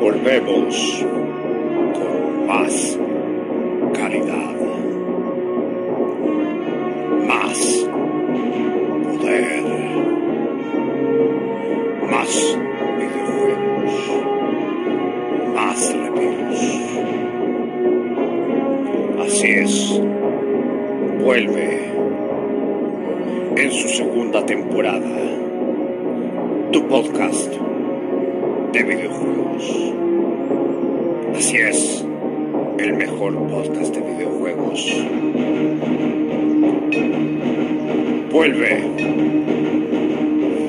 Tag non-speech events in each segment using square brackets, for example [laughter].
Volvemos con más calidad. Más poder. Más videojuegos. Más reviews. Así es. Vuelve en su segunda temporada. Tu podcast de videojuegos. Así es, el mejor podcast de videojuegos. Vuelve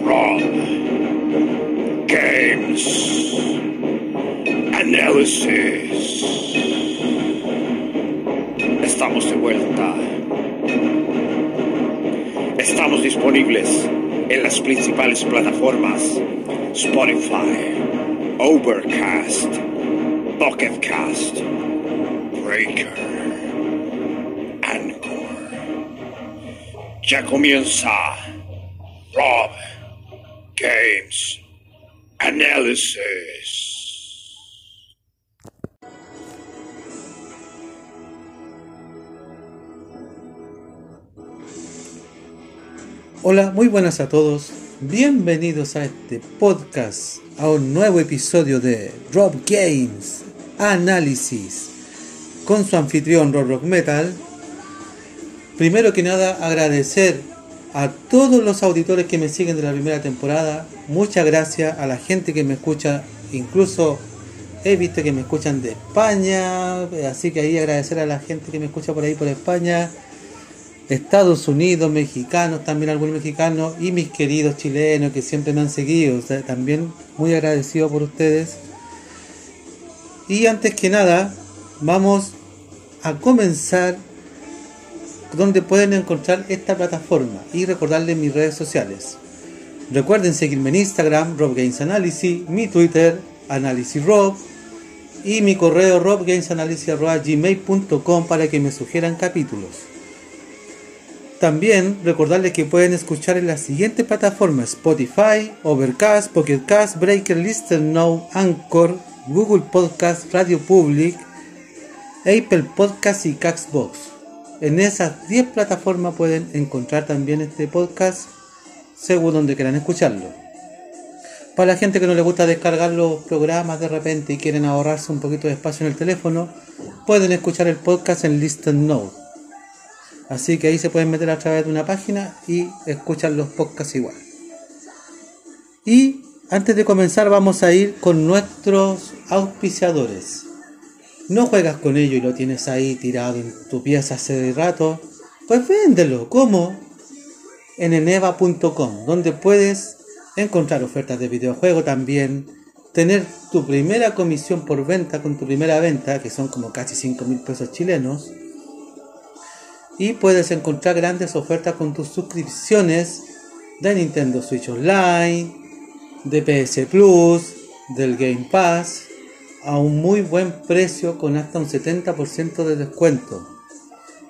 Rob Games Analysis. Estamos de vuelta. Estamos disponibles en las principales plataformas Spotify, Overcast, Pocket Cast, Breaker, Anchor. Ya comienza Rob Games Analysis. Hola, muy buenas a todos. Bienvenidos a este podcast, a un nuevo episodio de Rob Games Análisis con su anfitrión Rob Rock Metal. Primero que nada, agradecer a todos los auditores que me siguen de la primera temporada. Muchas gracias a la gente que me escucha, incluso he visto que me escuchan de España, así que ahí agradecer a la gente que me escucha por ahí por España. Estados Unidos, mexicanos, también algunos mexicanos y mis queridos chilenos que siempre me han seguido, también muy agradecido por ustedes. Y antes que nada, vamos a comenzar donde pueden encontrar esta plataforma y recordarles mis redes sociales. Recuerden seguirme en Instagram, Rob Games Analysis, mi Twitter, Analysis Rob, y mi correo robgamesanalysis.gmail.com para que me sugieran capítulos. También recordarles que pueden escuchar en las siguientes plataformas: Spotify, Overcast, Pocket Cast, Breaker, Listen Now, Anchor, Google Podcast, Radio Public, Apple Podcast y Caxbox. En esas 10 plataformas pueden encontrar también este podcast según donde quieran escucharlo. Para la gente que no le gusta descargar los programas de repente y quieren ahorrarse un poquito de espacio en el teléfono, pueden escuchar el podcast en Listen Now. Así que ahí se pueden meter a través de una página y escuchan los podcasts igual. Y antes de comenzar vamos a ir con nuestros auspiciadores. No juegas con ello y lo tienes ahí tirado en tu pieza hace rato. Pues véndelo. ¿Cómo? En eneva.com, donde puedes encontrar ofertas de videojuego también. Tener tu primera comisión por venta con tu primera venta, que son como casi 5 mil pesos chilenos y puedes encontrar grandes ofertas con tus suscripciones de Nintendo Switch Online, de PS Plus, del Game Pass a un muy buen precio con hasta un 70% de descuento.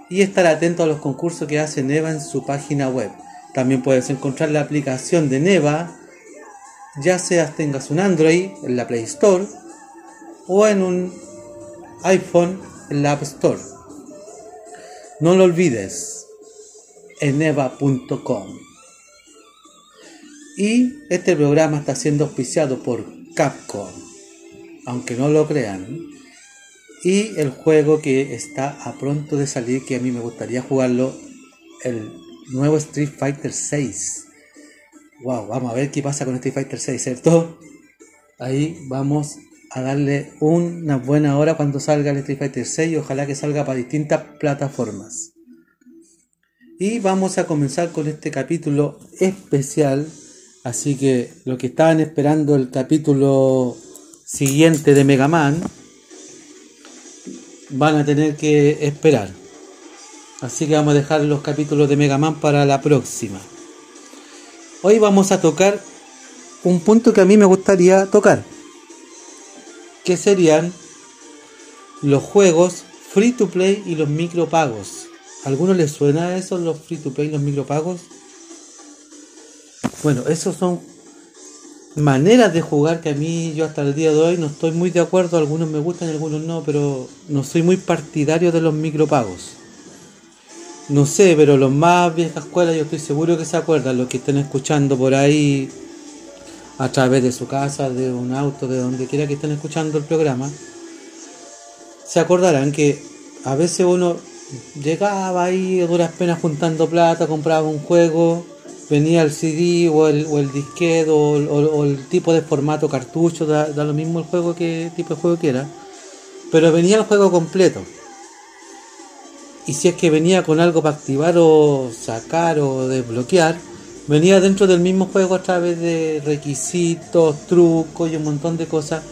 Y estar atento a los concursos que hace Neva en su página web. También puedes encontrar la aplicación de Neva, ya sea tengas un Android en la Play Store o en un iPhone en la App Store. No lo olvides, eneva.com. Y este programa está siendo auspiciado por Capcom, aunque no lo crean. Y el juego que está a pronto de salir, que a mí me gustaría jugarlo, el nuevo Street Fighter 6. Wow, vamos a ver qué pasa con Street Fighter 6, ¿cierto? Ahí vamos a darle una buena hora cuando salga el Street Fighter 6 y ojalá que salga para distintas plataformas. Y vamos a comenzar con este capítulo especial. Así que lo que estaban esperando el capítulo siguiente de Mega Man van a tener que esperar. Así que vamos a dejar los capítulos de Mega Man para la próxima. Hoy vamos a tocar un punto que a mí me gustaría tocar que serían los juegos free to play y los micropagos. ¿A alguno les suena eso, los free to play y los micropagos? Bueno, esos son maneras de jugar que a mí yo hasta el día de hoy no estoy muy de acuerdo, algunos me gustan algunos no, pero no soy muy partidario de los micropagos. No sé, pero los más viejas escuelas yo estoy seguro que se acuerdan, los que estén escuchando por ahí a través de su casa, de un auto, de donde quiera que estén escuchando el programa, se acordarán que a veces uno llegaba ahí a duras penas juntando plata, compraba un juego, venía el CD o el, o disquete o, el tipo de formato cartucho, da, lo mismo el juego que tipo de juego que era, pero venía el juego completo. Y si es que venía con algo para activar o sacar o desbloquear, venía dentro del mismo juego a través de requisitos, trucos y un montón de cosas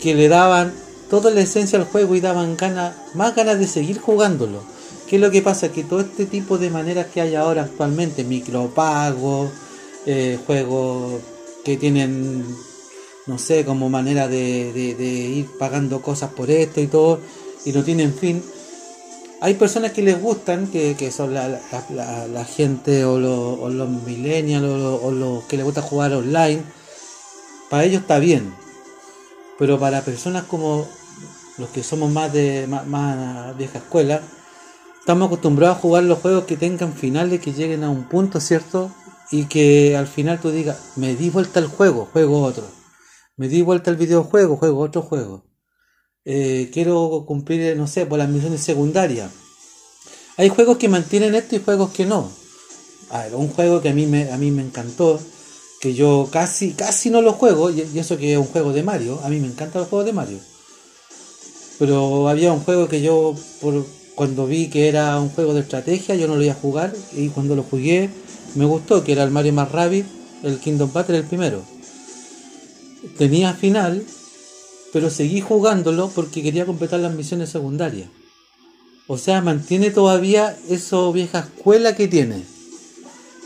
que le daban toda la esencia al juego y daban ganas, más ganas de seguir jugándolo. ¿Qué es lo que pasa? Que todo este tipo de maneras que hay ahora actualmente, micropagos, eh, juegos que tienen, no sé, como manera de, ir pagando cosas por esto y todo, y no tienen fin. Hay personas que les gustan, que, son la, gente o, los millennials o, los que les gusta jugar online. Para ellos está bien. Pero para personas como los que somos más de más vieja escuela, estamos acostumbrados a jugar los juegos que tengan finales que lleguen a un punto, ¿cierto? Y que al final tú digas, me di vuelta al juego, juego otro. Me di vuelta al videojuego, juego otro juego. Eh, quiero cumplir, no sé, por las misiones secundarias. Hay juegos que mantienen esto y juegos que no. Un juego que a mí me, a mí me encantó, que yo casi, casi no lo juego, y eso que es un juego de Mario, a mí me encantan los juegos de Mario. Pero había un juego que yo, por, cuando vi que era un juego de estrategia, yo no lo iba a jugar y cuando lo jugué me gustó, que era el Mario más Rabbit, el Kingdom Battle el primero. Tenía final, pero seguí jugándolo porque quería completar las misiones secundarias. O sea, mantiene todavía esa vieja escuela que tiene.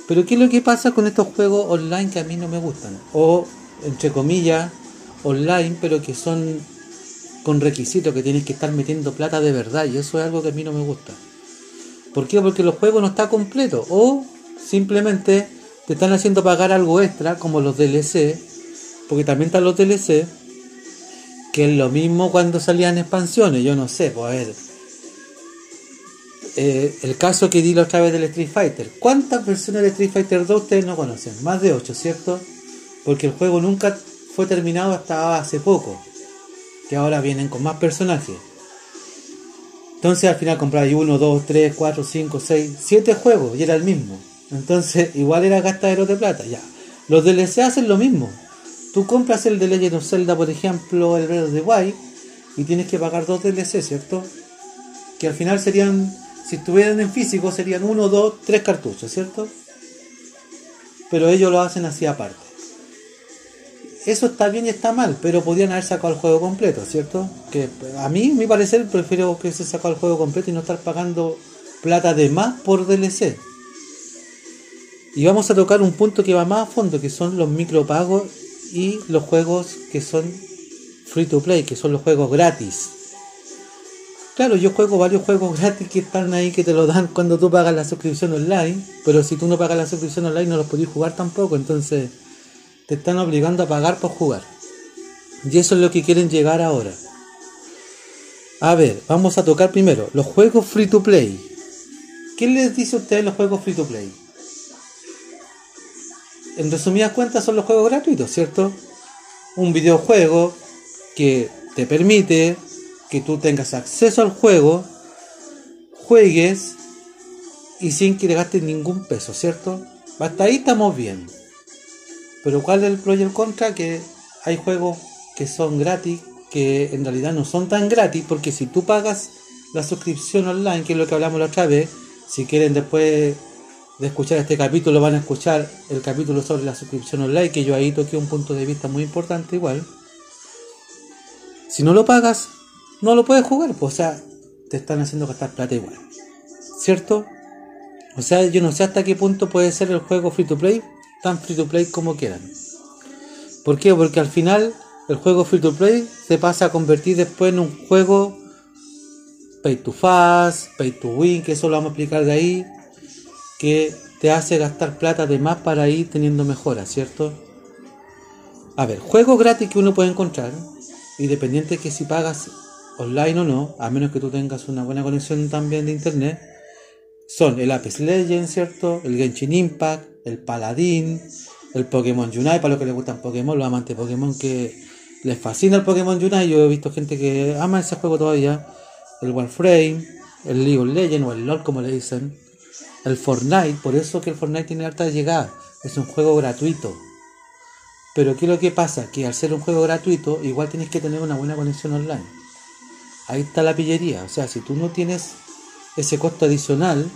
Pero ¿qué es lo que pasa con estos juegos online que a mí no me gustan? O, entre comillas, online, pero que son con requisitos que tienes que estar metiendo plata de verdad y eso es algo que a mí no me gusta. ¿Por qué? Porque el juego no está completo o simplemente te están haciendo pagar algo extra como los DLC, porque también están los DLC, que es lo mismo cuando salían expansiones, yo no sé, pues a ver. Eh, el caso que di la otra vez del Street Fighter. ¿Cuántas versiones de Street Fighter 2 ustedes no conocen? Más de 8, ¿cierto? Porque el juego nunca fue terminado hasta hace poco que ahora vienen con más personajes. Entonces al final compráis 1, 2, 3, 4, 5, 6, 7 juegos y era el mismo. Entonces [laughs] igual era gastadero de plata, ya. Los DLC hacen lo mismo. Tú compras el de Legend of Zelda, por ejemplo, el Breath of the y tienes que pagar dos DLC, ¿cierto? Que al final serían, si estuvieran en físico, serían 1, 2, 3 cartuchos, ¿cierto? Pero ellos lo hacen así aparte eso está bien y está mal, pero podrían haber sacado el juego completo, ¿cierto? Que a mí, mi parecer, prefiero que se sacó el juego completo y no estar pagando plata de más por DLC. Y vamos a tocar un punto que va más a fondo, que son los micropagos y los juegos que son free to play, que son los juegos gratis. Claro, yo juego varios juegos gratis que están ahí que te lo dan cuando tú pagas la suscripción online, pero si tú no pagas la suscripción online no los podés jugar tampoco, entonces te están obligando a pagar por jugar. Y eso es lo que quieren llegar ahora. A ver, vamos a tocar primero los juegos free to play. ¿Qué les dice a ustedes los juegos free to play? En resumidas cuentas son los juegos gratuitos, ¿cierto? Un videojuego que te permite que tú tengas acceso al juego, juegues y sin que te gastes ningún peso, ¿cierto? Hasta ahí estamos bien. Pero ¿cuál es el pro y el contra? Que hay juegos que son gratis, que en realidad no son tan gratis, porque si tú pagas la suscripción online, que es lo que hablamos la otra vez, si quieren después de escuchar este capítulo van a escuchar el capítulo sobre la suscripción online, que yo ahí toqué un punto de vista muy importante igual. Si no lo pagas, no lo puedes jugar, pues, o sea, te están haciendo gastar plata igual. ¿Cierto? O sea, yo no sé hasta qué punto puede ser el juego free to play, tan free to play como quieran. ¿Por qué? Porque al final el juego free to play se pasa a convertir después en un juego pay to fast, pay to win, que eso lo vamos a explicar de ahí, que te hace gastar plata de más para ir teniendo mejoras, ¿cierto? A ver, juegos gratis que uno puede encontrar, independiente que si pagas online o no, a menos que tú tengas una buena conexión también de internet, son el Apex Legends, ¿cierto? El Genshin Impact, el Paladín, el Pokémon Unite, para los que les gustan Pokémon, los amantes de Pokémon que les fascina el Pokémon Unite, yo he visto gente que ama ese juego todavía, el Warframe, el League of Legends o el LoL como le dicen, el Fortnite, por eso que el Fortnite tiene harta llegada, es un juego gratuito. Pero ¿qué es lo que pasa? Que al ser un juego gratuito, igual tienes que tener una buena conexión online. Ahí está la pillería. O sea, si tú no tienes ese costo adicional,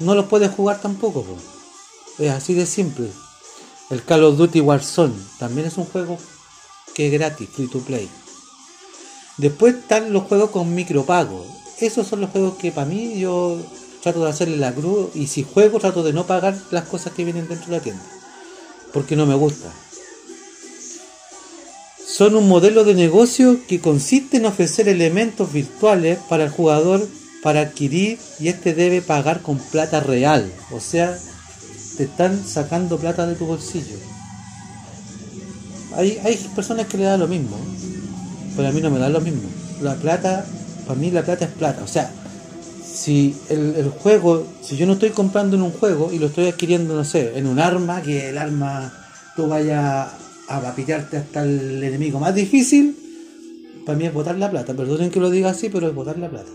no lo puedes jugar tampoco. Es así de simple. El Call of Duty Warzone también es un juego que es gratis, free to play. Después están los juegos con micropago. Esos son los juegos que para mí yo trato de hacerle la cruz y si juego trato de no pagar las cosas que vienen dentro de la tienda. Porque no me gusta son un modelo de negocio que consiste en ofrecer elementos virtuales para el jugador para adquirir y este debe pagar con plata real. O sea, te están sacando plata de tu bolsillo. Hay, hay personas que le dan lo mismo, pero a mí no me da lo mismo. La plata, para mí la plata es plata. O sea, si el, el juego, si yo no estoy comprando en un juego y lo estoy adquiriendo, no sé, en un arma, que el arma tú vayas a pillarte hasta el enemigo más difícil, para mí es botar la plata. Perdonen que lo diga así, pero es botar la plata.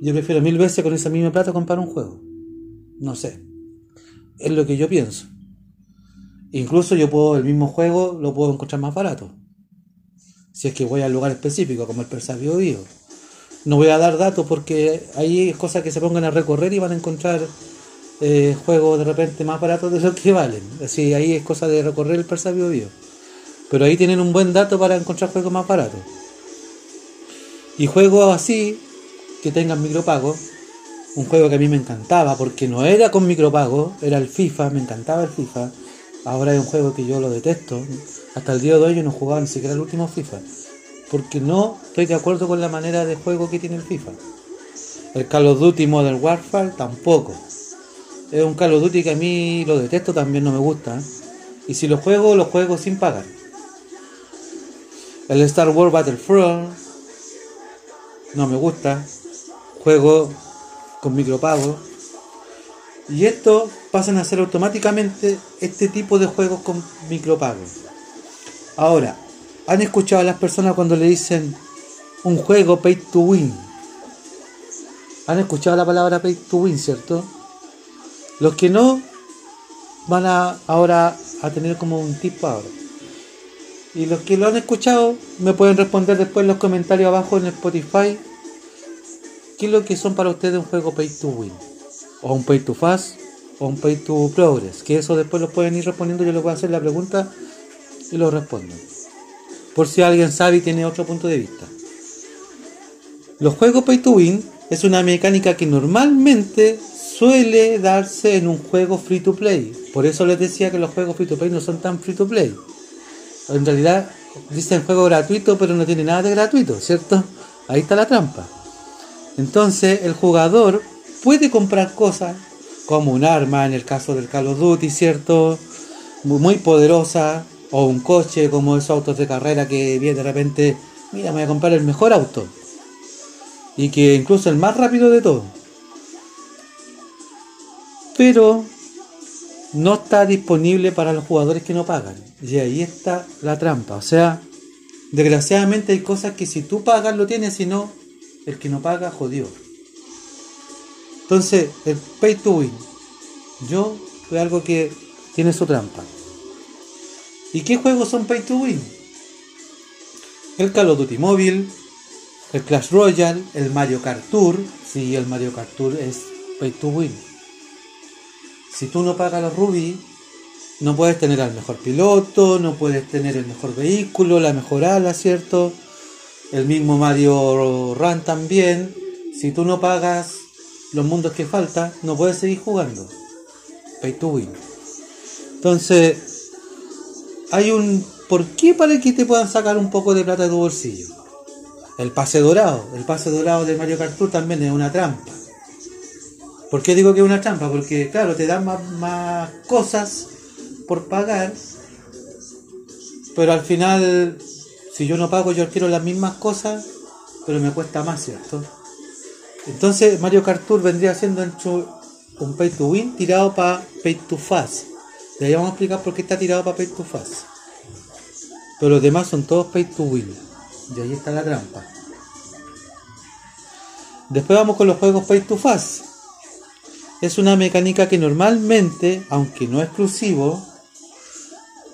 Yo prefiero mil veces con esa misma plata comprar un juego. No sé. Es lo que yo pienso. Incluso yo puedo, el mismo juego lo puedo encontrar más barato. Si es que voy al lugar específico, como el Persa Bio No voy a dar datos porque hay cosas que se pongan a recorrer y van a encontrar eh, juegos de repente más baratos de lo que valen. Así ahí es cosa de recorrer el Persa Bio, Pero ahí tienen un buen dato para encontrar juegos más baratos. Y juegos así, que tengan micropago. Un juego que a mí me encantaba, porque no era con micropago, era el FIFA, me encantaba el FIFA. Ahora es un juego que yo lo detesto. Hasta el día de hoy yo no jugaba ni siquiera el último FIFA. Porque no estoy de acuerdo con la manera de juego que tiene el FIFA. El Call of Duty Modern Warfare tampoco. Es un Call of Duty que a mí lo detesto, también no me gusta. Y si lo juego, lo juego sin pagar. El Star Wars Battlefront no me gusta. Juego con micropago. Y esto pasan a ser automáticamente este tipo de juegos con micropago. Ahora, ¿han escuchado a las personas cuando le dicen un juego pay to win? ¿Han escuchado la palabra pay to win, cierto? Los que no van a ahora a tener como un tip ahora. Y los que lo han escuchado me pueden responder después en los comentarios abajo en Spotify qué es lo que son para ustedes un juego pay to win. O un pay to fast o un pay to progress. Que eso después lo pueden ir respondiendo. Yo les voy a hacer la pregunta y lo respondo. Por si alguien sabe y tiene otro punto de vista. Los juegos pay to win es una mecánica que normalmente suele darse en un juego free to play. Por eso les decía que los juegos free to play no son tan free to play. En realidad dicen juego gratuito, pero no tiene nada de gratuito, ¿cierto? Ahí está la trampa. Entonces el jugador puede comprar cosas como un arma en el caso del Call of Duty, ¿cierto? Muy, poderosa, o un coche como esos autos de carrera que viene de repente, mira, me voy a comprar el mejor auto. Y que incluso el más rápido de todo pero no está disponible para los jugadores que no pagan. Y ahí está la trampa. O sea, desgraciadamente hay cosas que si tú pagas lo tienes, si no, el que no paga jodió. Entonces, el pay to win, yo es algo que tiene su trampa. ¿Y qué juegos son pay to win? El Call of Duty Mobile, el Clash Royale, el Mario Kart Tour. Sí, el Mario Kart Tour es pay to win si tú no pagas los rubí, no puedes tener al mejor piloto, no puedes tener el mejor vehículo, la mejor ala, ¿cierto? El mismo Mario Run también. Si tú no pagas los mundos que faltan, no puedes seguir jugando. Pay to win. Entonces, hay un por qué para que te puedan sacar un poco de plata de tu bolsillo. El pase dorado, el pase dorado de Mario Kart también es una trampa. ¿Por qué digo que es una trampa? Porque, claro, te dan más, cosas por pagar, Pero al final, si yo no pago, yo quiero las mismas cosas, pero me cuesta más, ¿cierto? Entonces Mario Kart vendría siendo un pay to win tirado para pay to fast. De vamos a explicar por qué está tirado para pay to fast. Pero los demás son todos pay to win. Y ahí está la trampa. Después vamos con los juegos pay to fast. Es una mecánica que normalmente, aunque no exclusivo,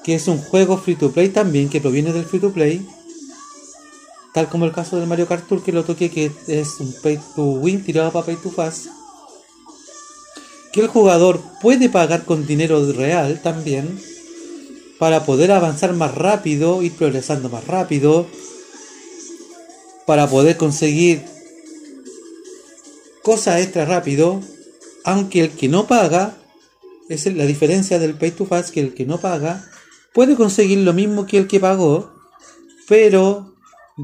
que es un juego free to play también, que proviene del free to play, tal como el caso del Mario Kart Tour que lo toqué, que es un pay to win tirado para pay to fast, que el jugador puede pagar con dinero real también, para poder avanzar más rápido, ir progresando más rápido, para poder conseguir cosas extra rápido, aunque el que no paga, es la diferencia del pay to fast, que el que no paga puede conseguir lo mismo que el que pagó, pero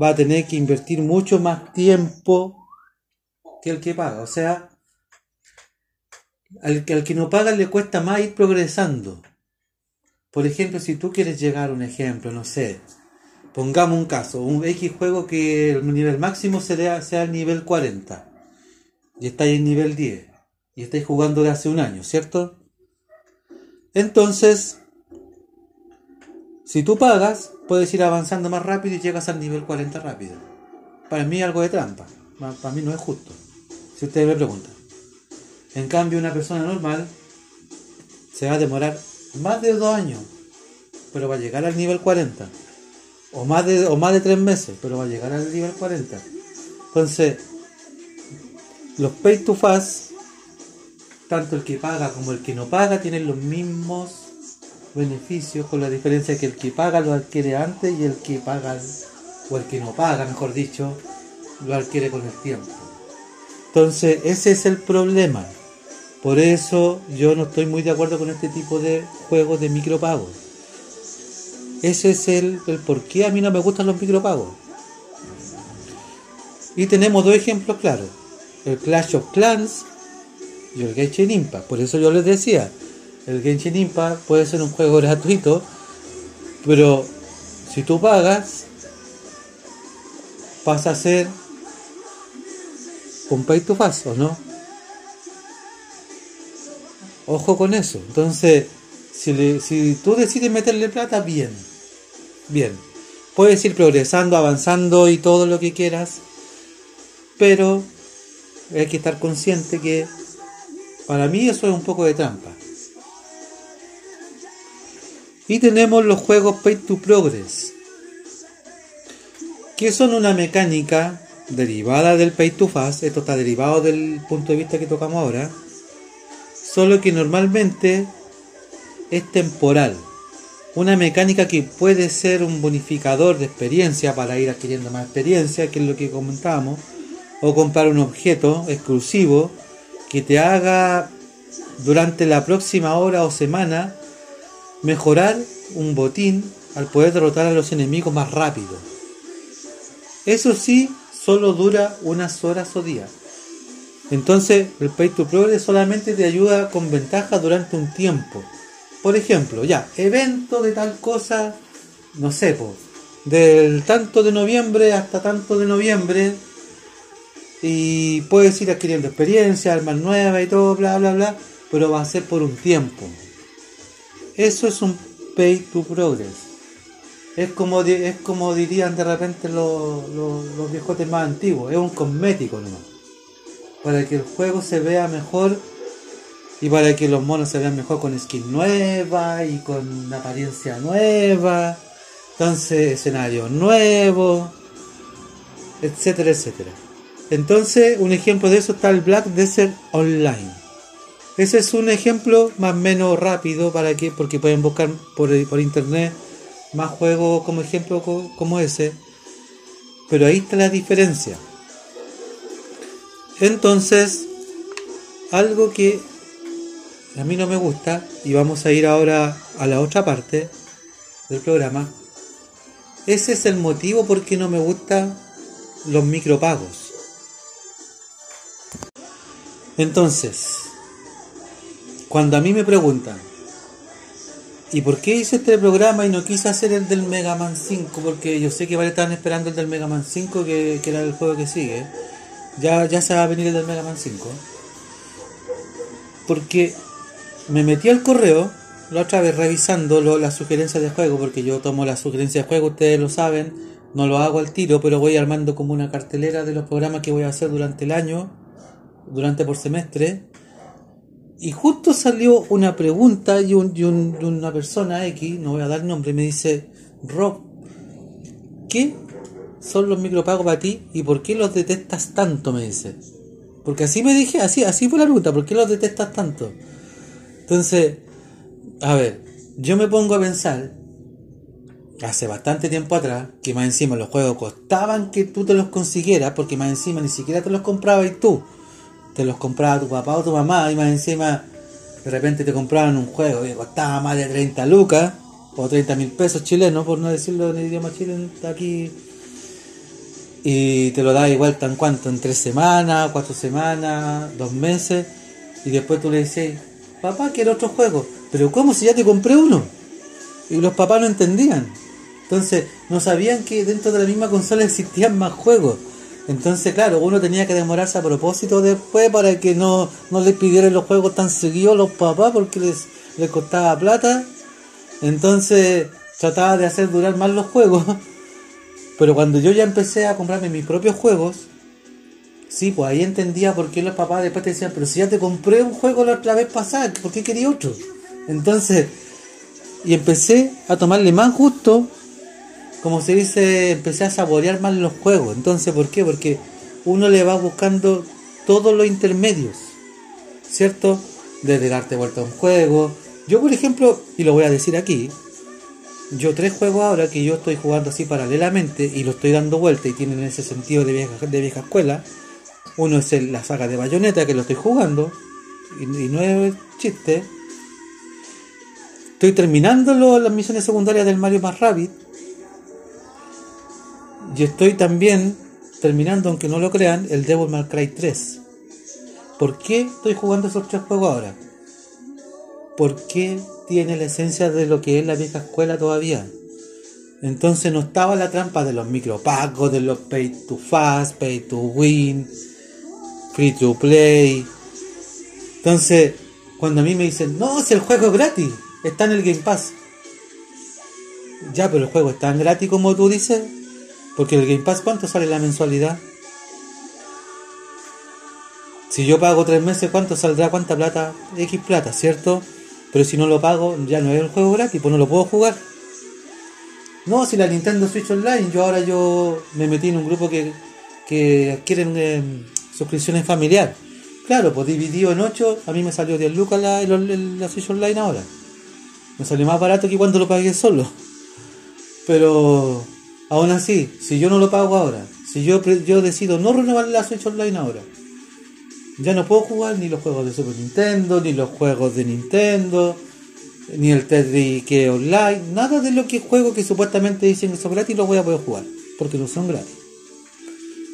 va a tener que invertir mucho más tiempo que el que paga. O sea, al, al que no paga le cuesta más ir progresando. Por ejemplo, si tú quieres llegar a un ejemplo, no sé, pongamos un caso, un X juego que el nivel máximo sea, sea el nivel 40 y estáis en nivel 10 y estáis jugando de hace un año, ¿cierto? Entonces, si tú pagas, puedes ir avanzando más rápido y llegas al nivel 40 rápido. Para mí algo de trampa, para mí no es justo, si ustedes me preguntan. En cambio, una persona normal se va a demorar más de dos años, pero va a llegar al nivel 40. O más de, o más de tres meses, pero va a llegar al nivel 40. Entonces, los pay to fast, tanto el que paga como el que no paga, tienen los mismos beneficios, con la diferencia que el que paga lo adquiere antes y el que paga, o el que no paga, mejor dicho, lo adquiere con el tiempo. Entonces, ese es el problema. Por eso yo no estoy muy de acuerdo con este tipo de juegos de micropagos. Ese es el, el por qué a mí no me gustan los micropagos. Y tenemos dos ejemplos claros. El Clash of Clans y el Genshin Impact. Por eso yo les decía, el Genshin Impact puede ser un juego [laughs] gratuito, pero si tú pagas, pasa a ser un pay to ¿o no? Ojo con eso. Entonces, si, tú decides meterle plata, bien. Bien. Puedes ir progresando, avanzando y todo lo que quieras. Pero hay que estar consciente que para mí eso es un poco de trampa. Y tenemos los juegos Pay to Progress. Que son una mecánica derivada del Pay to Fast. Esto está derivado del punto de vista que tocamos ahora solo que normalmente es temporal. Una mecánica que puede ser un bonificador de experiencia para ir adquiriendo más experiencia, que es lo que comentábamos, o comprar un objeto exclusivo que te haga durante la próxima hora o semana mejorar un botín al poder derrotar a los enemigos más rápido. Eso sí, solo dura unas horas o días. Entonces, el Pay to Progress solamente te ayuda con ventaja durante un tiempo. Por ejemplo, ya, evento de tal cosa, no sé, del tanto de noviembre hasta tanto de noviembre, y puedes ir adquiriendo experiencia, armas nuevas y todo, bla, bla, bla, pero va a ser por un tiempo. Eso es un Pay to Progress. Es como, es como dirían de repente los, viejotes más antiguos, es un cosmético nomás para que el juego se vea mejor y para que los monos se vean mejor con skin nueva y con apariencia nueva, entonces escenario nuevo, etcétera, etcétera. Entonces, un ejemplo de eso está el Black Desert Online. Ese es un ejemplo más o menos rápido para que, porque pueden buscar por, por internet más juegos como ejemplo como ese. Pero ahí está la diferencia. Entonces, algo que a mí no me gusta, y vamos a ir ahora a la otra parte del programa, ese es el motivo por qué no me gustan los micropagos. Entonces, cuando a mí me preguntan, ¿Y por qué hice este programa y no quise hacer el del Mega Man 5? Porque yo sé que vale estaban esperando el del Mega Man 5, que, que era el juego que sigue. Ya, ya se va a venir el del Mega Man 5. Porque me metí al correo la otra vez revisando las sugerencias de juego, porque yo tomo las sugerencias de juego, ustedes lo saben, no lo hago al tiro, pero voy armando como una cartelera de los programas que voy a hacer durante el año, durante por semestre. Y justo salió una pregunta y, un, y un- una persona X, no voy a dar nombre, me dice, Rob, ¿qué son los micropagos para ti y por qué los detestas tanto? Me dice. Porque así me dije, así, así fue la pregunta, ¿por qué los detestas tanto? Entonces, a ver, yo me pongo a pensar, hace bastante tiempo atrás, que más encima los juegos costaban que tú te los consiguieras, porque más encima ni siquiera te los comprabas y tú, te los compraba tu papá o tu mamá, y más encima de repente te compraban un juego que costaba más de 30 lucas, o 30 mil pesos chilenos, por no decirlo en idioma chileno, aquí, y te lo da igual tan cuanto, en tres semanas, cuatro semanas, dos meses, y después tú le dices, papá, quiero otro juego, pero ¿cómo si ya te compré uno? Y los papás no entendían. Entonces, no sabían que dentro de la misma consola existían más juegos. Entonces, claro, uno tenía que demorarse a propósito después para que no, no les pidieran los juegos tan seguidos los papás porque les, les costaba plata. Entonces, trataba de hacer durar más los juegos. [laughs] Pero cuando yo ya empecé a comprarme mis propios juegos, sí, pues ahí entendía por qué los papás después te decían, pero si ya te compré un juego la otra vez pasada, ¿por qué quería otro? Entonces, y empecé a tomarle más gusto, como se dice, empecé a saborear más los juegos. Entonces, ¿por qué? Porque uno le va buscando todos los intermedios, ¿cierto? Desde darte vuelta a un juego. Yo, por ejemplo, y lo voy a decir aquí, yo tres juegos ahora que yo estoy jugando así paralelamente y lo estoy dando vuelta y tienen ese sentido de vieja, escuela. Uno es la saga de Bayonetta que lo estoy jugando y, y no es chiste. Estoy terminando las misiones secundarias del Mario más Rabbit. Y estoy también terminando, aunque no lo crean, el Devil May Cry 3. ¿Por qué estoy jugando esos tres juegos ahora? Porque tiene la esencia de lo que es la vieja escuela todavía. Entonces no estaba la trampa de los micropagos, de los pay to fast, pay to win, free to play. Entonces, cuando a mí me dicen, no, si el juego es gratis, está en el Game Pass. Ya, pero el juego es tan gratis como tú dices, porque el Game Pass, ¿cuánto sale la mensualidad? Si yo pago tres meses, ¿cuánto saldrá? ¿Cuánta plata? X plata, ¿cierto? Pero si no lo pago, ya no es el juego gratis, pues no lo puedo jugar. No, si la Nintendo Switch Online, yo ahora yo me metí en un grupo que, que adquieren eh, suscripciones familiar. Claro, pues dividido en 8, a mí me salió 10 lucas la, la Switch Online ahora. Me salió más barato que cuando lo pagué solo. Pero aún así, si yo no lo pago ahora, si yo, yo decido no renovar la Switch Online ahora, ya no puedo jugar ni los juegos de Super Nintendo, ni los juegos de Nintendo, ni el Tetris que online, nada de lo que juego que supuestamente dicen que son gratis los voy a poder jugar, porque no son gratis.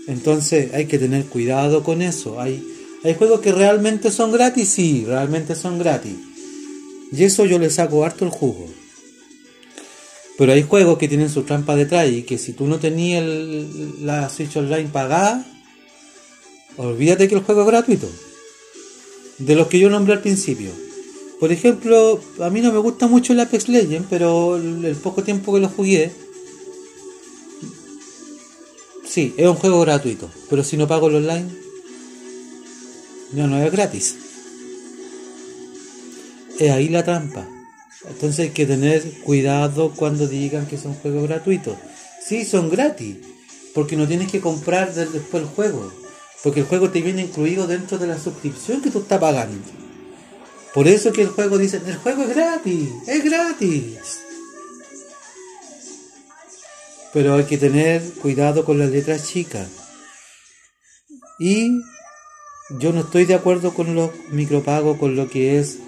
Entonces hay que tener cuidado con eso. Hay, hay juegos que realmente son gratis, sí, realmente son gratis. Y eso yo le saco harto el jugo. Pero hay juegos que tienen su trampa detrás y que si tú no tenías la Switch Online pagada, olvídate que el juego es gratuito. De los que yo nombré al principio. Por ejemplo, a mí no me gusta mucho el Apex Legends, pero el, poco tiempo que lo jugué, sí, es un juego gratuito. Pero si no pago el online, ya no es gratis. Es ahí la trampa. Entonces hay que tener cuidado cuando digan que son juegos gratuitos. Sí, son gratis, porque no tienes que comprar después el juego. Porque el juego te viene incluido dentro de la suscripción que tú estás pagando. Por eso que el juego dice, el juego es gratis, es gratis. Pero hay que tener cuidado con las letras chicas. Y yo no estoy de acuerdo con los micropagos, con lo que es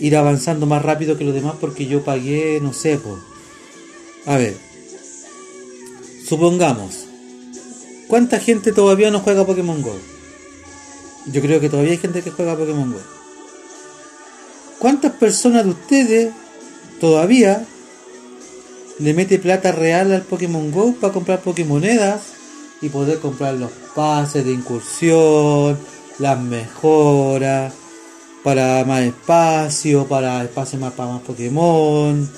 ir avanzando más rápido que los demás porque yo pagué, no sé. A ver, supongamos, ¿cuánta gente todavía no juega Pokémon Go? Yo creo que todavía hay gente que juega Pokémon Go. ¿Cuántas personas de ustedes todavía le mete plata real al Pokémon Go para comprar Pokémonedas y poder comprar los pases de incursión, las mejoras, para más espacio, para espacio más para más Pokémon,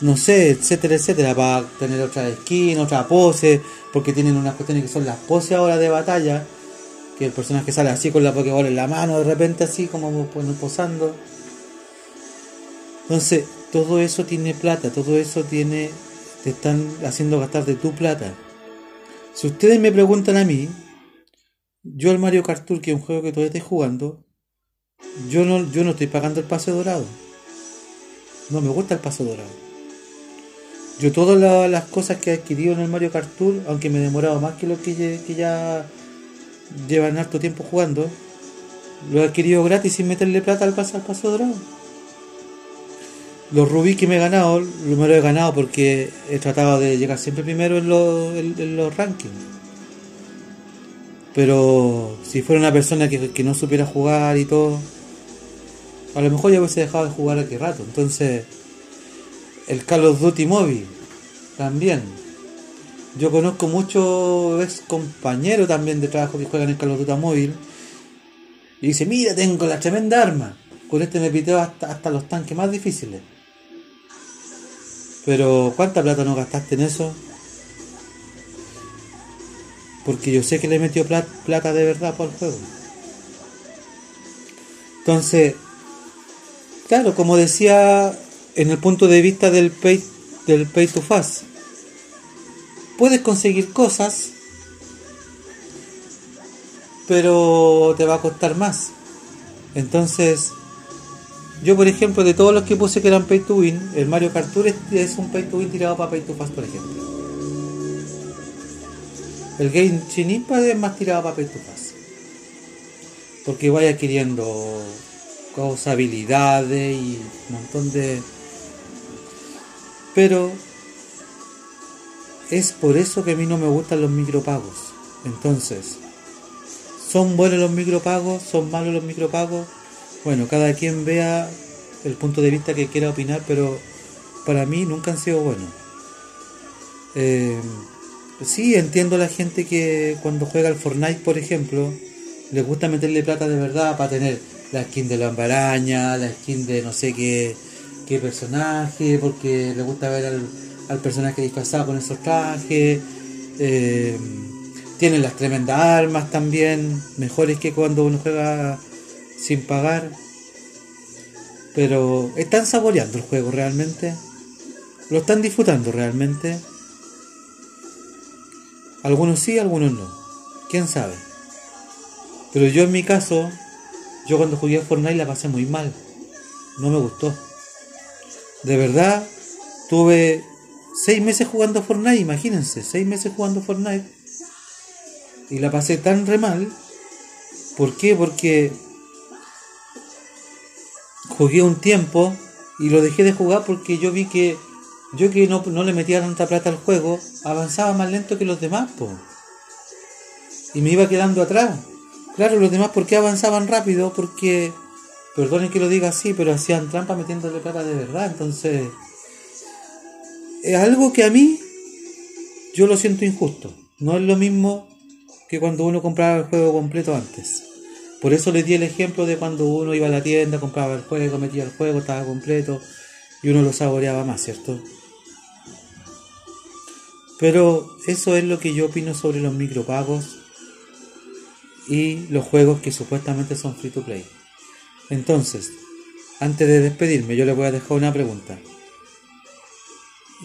no sé, etcétera, etcétera, para tener otra skin, otra pose, porque tienen unas cuestiones que son las poses ahora de batalla, que el personaje sale así con la Pokéball en la mano, de repente así como posando. Entonces, todo eso tiene plata, todo eso tiene, te están haciendo gastar de tu plata. Si ustedes me preguntan a mí, yo el Mario Kart Tour, que es un juego que todavía estoy jugando, yo no, yo no estoy pagando el pase dorado. No me gusta el pase dorado. Yo todas las cosas que he adquirido en el Mario Kart Tour, aunque me he demorado más que lo que, que ya llevan harto tiempo jugando, lo he adquirido gratis sin meterle plata al pase, al pase dorado. Los rubí que me he ganado, lo me lo he ganado porque he tratado de llegar siempre primero en los, en los rankings. Pero si fuera una persona que, no supiera jugar y todo, a lo mejor ya hubiese dejado de jugar aquí rato. Entonces, el Call of Duty Mobile también. Yo conozco muchos ex compañeros también de trabajo que juegan en Call Duty Mobile. Y dice, mira, tengo la tremenda arma. Con este me piteo hasta, hasta los tanques más difíciles. Pero, ¿cuánta plata no gastaste en eso? Porque yo sé que le metió plata de verdad por el juego. Entonces, claro, como decía en el punto de vista del pay, del pay to fast, puedes conseguir cosas, pero te va a costar más. Entonces, yo por ejemplo, de todos los que puse que eran pay to win, el Mario Kart Tour es un pay to win tirado para pay to fast, por ejemplo. El game Impact es más tirado para Petufas. Porque vaya adquiriendo habilidades y un montón de. Pero es por eso que a mí no me gustan los micropagos. Entonces, ¿son buenos los micropagos? ¿Son malos los micropagos? Bueno, cada quien vea el punto de vista que quiera opinar, pero para mí nunca han sido buenos. Eh, Sí, entiendo a la gente que cuando juega al Fortnite, por ejemplo, les gusta meterle plata de verdad para tener la skin de la ambaraña, la skin de no sé qué, qué personaje, porque les gusta ver al, personaje disfrazado con esos trajes. Eh, tienen las tremendas armas también, mejores que cuando uno juega sin pagar. Pero están saboreando el juego realmente. Lo están disfrutando realmente. Algunos sí, algunos no. ¿Quién sabe? Pero yo en mi caso, yo cuando jugué a Fortnite la pasé muy mal. No me gustó. De verdad, tuve seis meses jugando Fortnite, imagínense, seis meses jugando Fortnite. Y la pasé tan re mal. ¿Por qué? Porque jugué un tiempo y lo dejé de jugar porque yo vi que yo que no, le metía tanta plata al juego, avanzaba más lento que los demás, po. Y me iba quedando atrás. Claro, los demás, ¿por qué avanzaban rápido? Porque, perdonen que lo diga así, pero hacían trampa metiéndole plata de verdad. Entonces, es algo que a mí, yo lo siento injusto. No es lo mismo que cuando uno compraba el juego completo antes. Por eso les di el ejemplo de cuando uno iba a la tienda, compraba el juego, metía el juego, estaba completo y uno lo saboreaba más, ¿cierto? Pero eso es lo que yo opino sobre los micropagos y los juegos que supuestamente son free to play. Entonces, antes de despedirme, yo les voy a dejar una pregunta.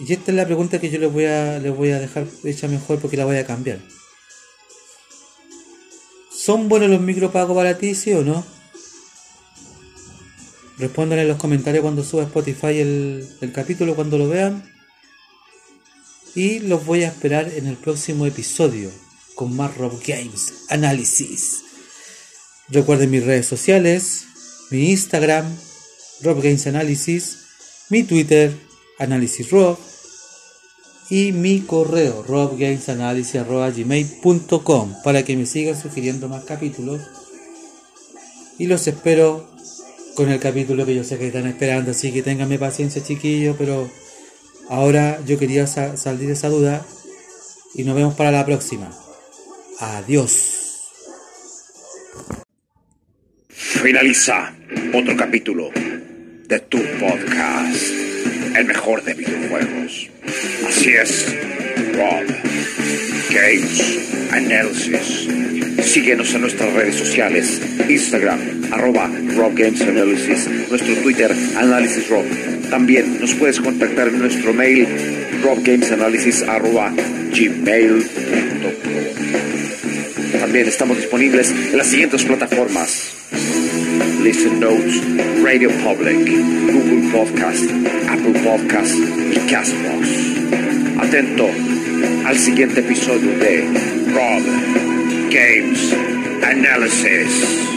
Y esta es la pregunta que yo les voy a, les voy a dejar hecha mejor porque la voy a cambiar. ¿Son buenos los micropagos para ti, sí o no? Respondan en los comentarios cuando suba Spotify el, el capítulo, cuando lo vean y los voy a esperar en el próximo episodio con más Rob Games Análisis. Recuerden mis redes sociales, mi Instagram, Rob Games Análisis, mi Twitter, Análisis Rob, y mi correo, robgamesanalysis.gmail.com para que me sigan sugiriendo más capítulos. Y los espero con el capítulo que yo sé que están esperando. Así que ténganme paciencia, chiquillos, pero ahora yo quería salir de esa duda y nos vemos para la próxima. Adiós. Finaliza otro capítulo de tu podcast, el mejor de videojuegos. Así es, Rob Games Analysis. Síguenos en nuestras redes sociales, Instagram, arroba Rob Games Analysis, nuestro Twitter, Análisis Rob. También nos puedes contactar en nuestro mail, robgamesanalysis arroba gmail.com. También estamos disponibles en las siguientes plataformas. Listen Notes, Radio Public, Google Podcast, Apple Podcast y Castbox. Atento al siguiente episodio de Rob Games Analysis.